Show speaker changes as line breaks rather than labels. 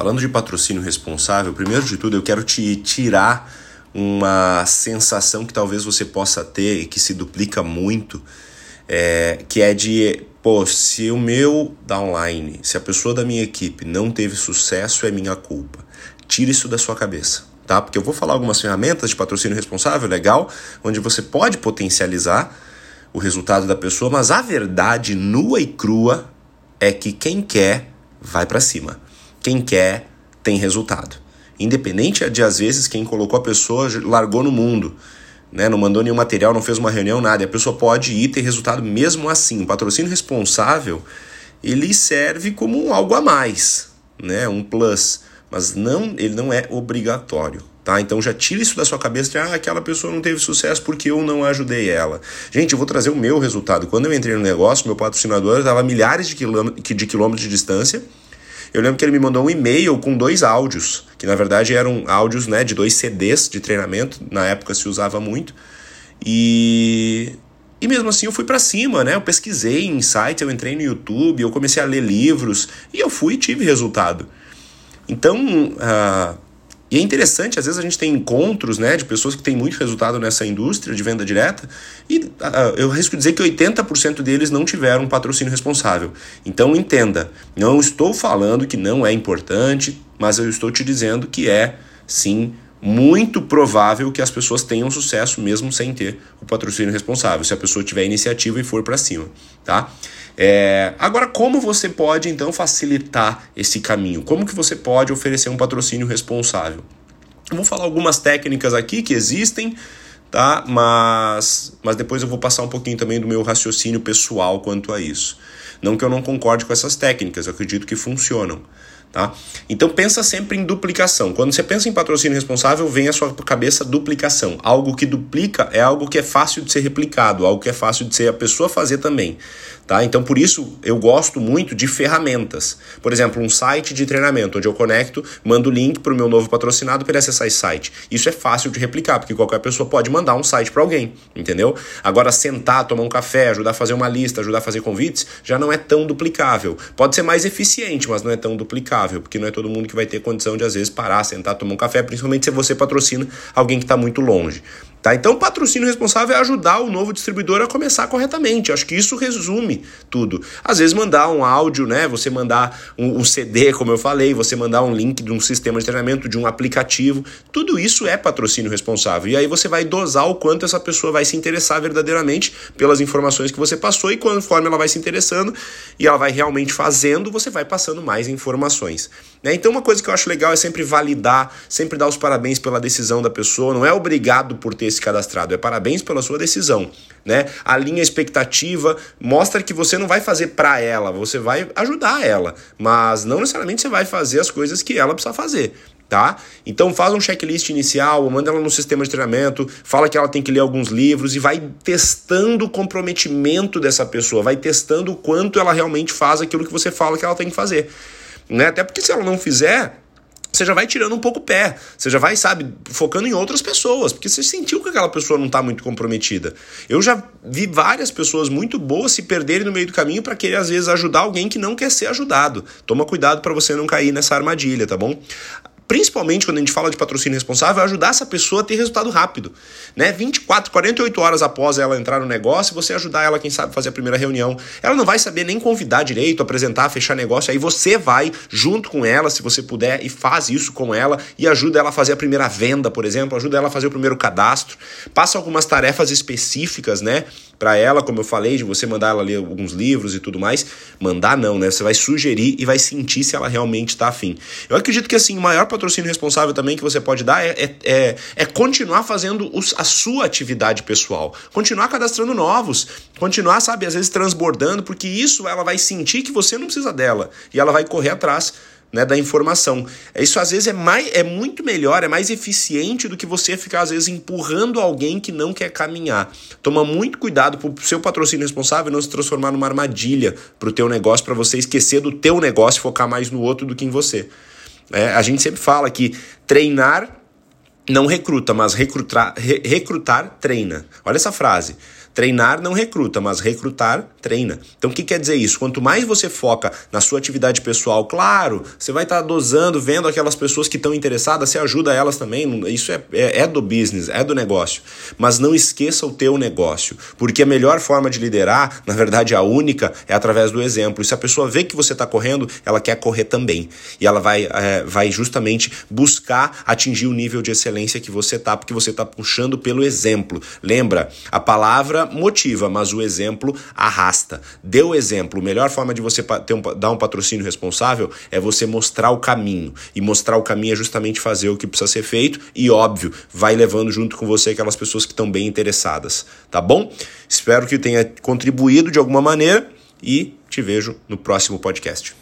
Falando de patrocínio responsável, primeiro de tudo eu quero te tirar uma sensação que talvez você possa ter e que se duplica muito, é, que é de, pô, se o meu downline, se a pessoa da minha equipe não teve sucesso, é minha culpa. Tire isso da sua cabeça, tá? Porque eu vou falar algumas ferramentas de patrocínio responsável, legal, onde você pode potencializar o resultado da pessoa, mas a verdade nua e crua é que quem quer vai para cima. Quem quer tem resultado. Independente de, às vezes, quem colocou a pessoa largou no mundo, né? não mandou nenhum material, não fez uma reunião, nada. A pessoa pode ir ter resultado mesmo assim. O patrocínio responsável, ele serve como algo a mais, né? um plus, mas não, ele não é obrigatório. Tá? Então já tira isso da sua cabeça de ah, aquela pessoa não teve sucesso porque eu não ajudei ela. Gente, eu vou trazer o meu resultado. Quando eu entrei no negócio, meu patrocinador estava a milhares de de quilômetros de distância eu lembro que ele me mandou um e-mail com dois áudios, que na verdade eram áudios né, de dois CDs de treinamento, na época se usava muito. E, e mesmo assim eu fui para cima, né? Eu pesquisei em site, eu entrei no YouTube, eu comecei a ler livros e eu fui e tive resultado. Então, uh, e é interessante, às vezes a gente tem encontros né, de pessoas que têm muito resultado nessa indústria de venda direta, e uh, eu risco dizer que 80% deles não tiveram um patrocínio responsável. Então entenda, não estou falando que não é importante, mas eu estou te dizendo que é sim muito provável que as pessoas tenham sucesso mesmo sem ter o patrocínio responsável, se a pessoa tiver iniciativa e for para cima, tá? É, agora, como você pode então facilitar esse caminho? Como que você pode oferecer um patrocínio responsável? Eu vou falar algumas técnicas aqui que existem, tá? Mas, mas depois eu vou passar um pouquinho também do meu raciocínio pessoal quanto a isso. Não que eu não concorde com essas técnicas, eu acredito que funcionam. Tá? Então pensa sempre em duplicação. Quando você pensa em patrocínio responsável, vem à sua cabeça duplicação. Algo que duplica é algo que é fácil de ser replicado, algo que é fácil de ser a pessoa fazer também. Tá? Então, por isso, eu gosto muito de ferramentas. Por exemplo, um site de treinamento, onde eu conecto, mando o link para o meu novo patrocinado para ele acessar esse site. Isso é fácil de replicar, porque qualquer pessoa pode mandar um site para alguém, entendeu? Agora, sentar, tomar um café, ajudar a fazer uma lista, ajudar a fazer convites, já não é tão duplicável. Pode ser mais eficiente, mas não é tão duplicável, porque não é todo mundo que vai ter condição de, às vezes, parar, sentar, tomar um café, principalmente se você patrocina alguém que está muito longe. Tá? Então, patrocínio responsável é ajudar o novo distribuidor a começar corretamente. Acho que isso resume tudo. Às vezes, mandar um áudio, né? Você mandar um, um, CD, como eu falei, você mandar um link de um sistema de treinamento, de um aplicativo. Tudo isso é patrocínio responsável. E aí você vai dosar o quanto essa pessoa vai se interessar verdadeiramente pelas informações que você passou, e conforme ela vai se interessando e ela vai realmente fazendo, você vai passando mais informações. Né? Então, uma coisa que eu acho legal é sempre validar, sempre dar os parabéns pela decisão da pessoa. Não é obrigado por ter se cadastrado, é parabéns pela sua decisão. Né? A expectativa, mostra que você não vai fazer para ela, você vai ajudar ela, mas não necessariamente você vai fazer as coisas que ela precisa fazer. Tá? Então faz um checklist inicial, manda ela no sistema de treinamento, fala que ela tem que ler alguns livros e vai testando o comprometimento dessa pessoa, vai testando o quanto ela realmente faz aquilo que você fala que ela tem que fazer. Né? Até porque se ela não fizer, você já vai tirando um pouco o pé. Você já vai, sabe, focando em outras pessoas, porque você sentiu que aquela pessoa não está muito comprometida. Eu já vi várias pessoas muito boas se perderem no meio do caminho para querer, às vezes, ajudar alguém que não quer ser ajudado. Toma cuidado para você não cair nessa armadilha, tá bom? Principalmente quando a gente fala de patrocínio responsável, é ajudar essa pessoa a ter resultado rápido. Né? 24, 48 horas após ela entrar no negócio, você ajudar ela, quem sabe, fazer a primeira reunião. Ela não vai saber nem convidar direito, apresentar, fechar negócio. Aí você vai junto com ela, se você puder, e faz isso com ela e ajuda ela a fazer a primeira venda, por exemplo, ajuda ela a fazer o primeiro cadastro. Passa algumas tarefas específicas, né? Para ela, como eu falei, de você mandar ela ler alguns livros e tudo mais. Mandar não, né? Você vai sugerir e vai sentir se ela realmente está afim. Eu acredito que assim, o maior patrocínio responsável também que você pode dar é, é, é, é continuar fazendo os, a sua atividade pessoal. Continuar cadastrando novos. Continuar, sabe, às vezes transbordando, porque isso ela vai sentir que você não precisa dela. E ela vai correr atrás né, da informação. Isso às vezes é, mais, é muito melhor, é mais eficiente do que você ficar às vezes empurrando alguém que não quer caminhar. Toma muito cuidado para o seu patrocínio responsável não se transformar numa armadilha para o teu negócio, para você esquecer do teu negócio e focar mais no outro do que em você. É, a gente sempre fala que treinar não recruta, mas recrutar, re, recrutar treina. Olha essa frase. Treinar não recruta, mas recrutar treina. Então o que quer dizer isso? Quanto mais você foca na sua atividade pessoal, claro, você vai estar dosando, vendo aquelas pessoas que estão interessadas, você ajuda elas também, isso é, é, é do business, é do negócio. Mas não esqueça o teu negócio, porque a melhor forma de liderar, na verdade a única, é através do exemplo. E se a pessoa vê que você está correndo, ela quer correr também. E ela vai, é, vai justamente buscar atingir o nível de excelência que você está, porque você está puxando pelo exemplo. Lembra, a palavra motiva, mas o exemplo arrasta. Dê o exemplo. A melhor forma de você ter um, dar um patrocínio responsável é você mostrar o caminho. E mostrar o caminho é justamente fazer o que precisa ser feito e, óbvio, vai levando junto com você aquelas pessoas que estão bem interessadas. Tá bom? Espero que tenha contribuído de alguma maneira e te vejo no próximo podcast.